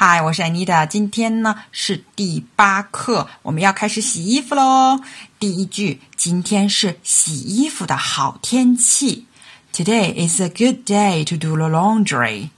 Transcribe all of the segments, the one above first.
嗨，我是安妮的。今天呢是第八课，我们要开始洗衣服喽。第一句，今天是洗衣服的好天气。Today is a good day to do the laundry.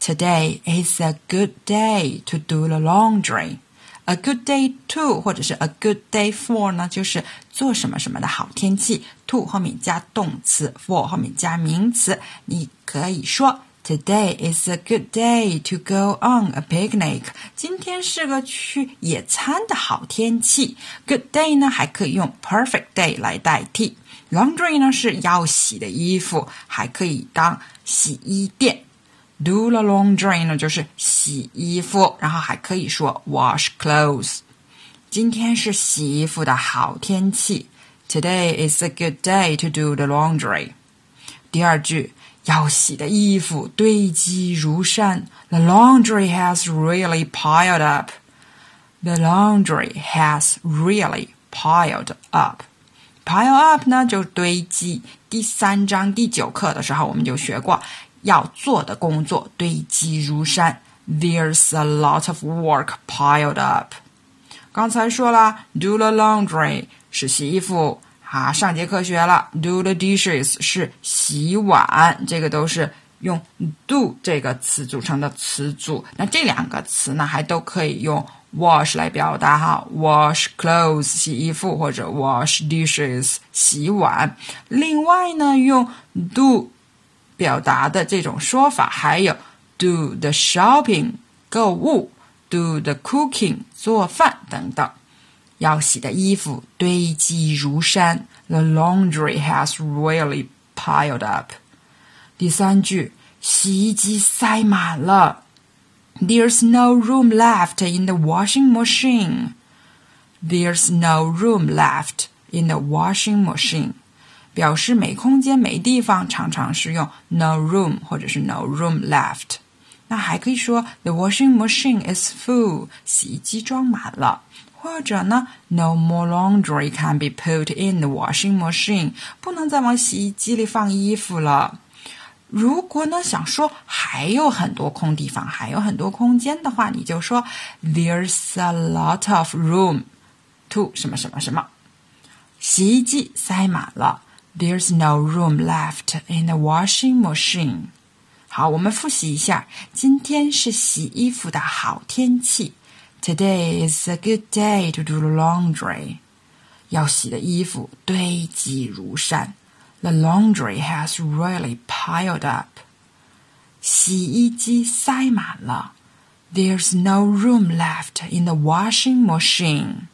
Today is a good day to do the laundry. A good day to 或者是 a good day for 呢，就是做什么什么的好天气。to 后面加动词，for 后面加名词。你可以说。Today is a good day to go on a picnic. 今天是个去野餐的好天气。Good day 呢，还可以用 perfect day 来代替。Laundry 呢是要洗的衣服，还可以当洗衣店。Do the laundry 呢就是洗衣服，然后还可以说 wash clothes。今天是洗衣服的好天气。Today is a good day to do the laundry. 第二句。 要洗的衣服堆积如山。The laundry has really piled up. The laundry has really piled up. Pile up 呢，就是堆积。第三章第九课的时候，我们就学过，要做的工作堆积如山。There's a lot of work piled up. 刚才说了，do the laundry 是洗衣服。 好，上节课学了，do the dishes 是洗碗，这个都是用 do 这个词组成的词组。那这两个词呢，还都可以用 wash 来表达哈，wash clothes 洗衣服，或者 wash dishes 洗碗。另外呢，用 do 表达的这种说法还有 do the shopping 购物，do the cooking 做饭等等。要洗的衣服堆积如山，The laundry has really piled up。第三句，洗衣机塞满了，There's no room left in the washing machine。There's no room left in the washing machine，表示没空间、没地方，常常是用 no room 或者是 no room left。那还可以说 The washing machine is full，洗衣机装满了。 或者呢，No more laundry can be put in the washing machine，不能再往洗衣机里放衣服了。如果呢想说还有很多空地方，还有很多空间的话，你就说 There's a lot of room to 什么什么什么，洗衣机塞满了。There's no room left in the washing machine。好，我们复习一下，今天是洗衣服的好天气。Today is a good day to do the laundry. 要洗的衣服堆积如山。The laundry has really piled up. 洗衣机塞满了。There's no room left in the washing machine.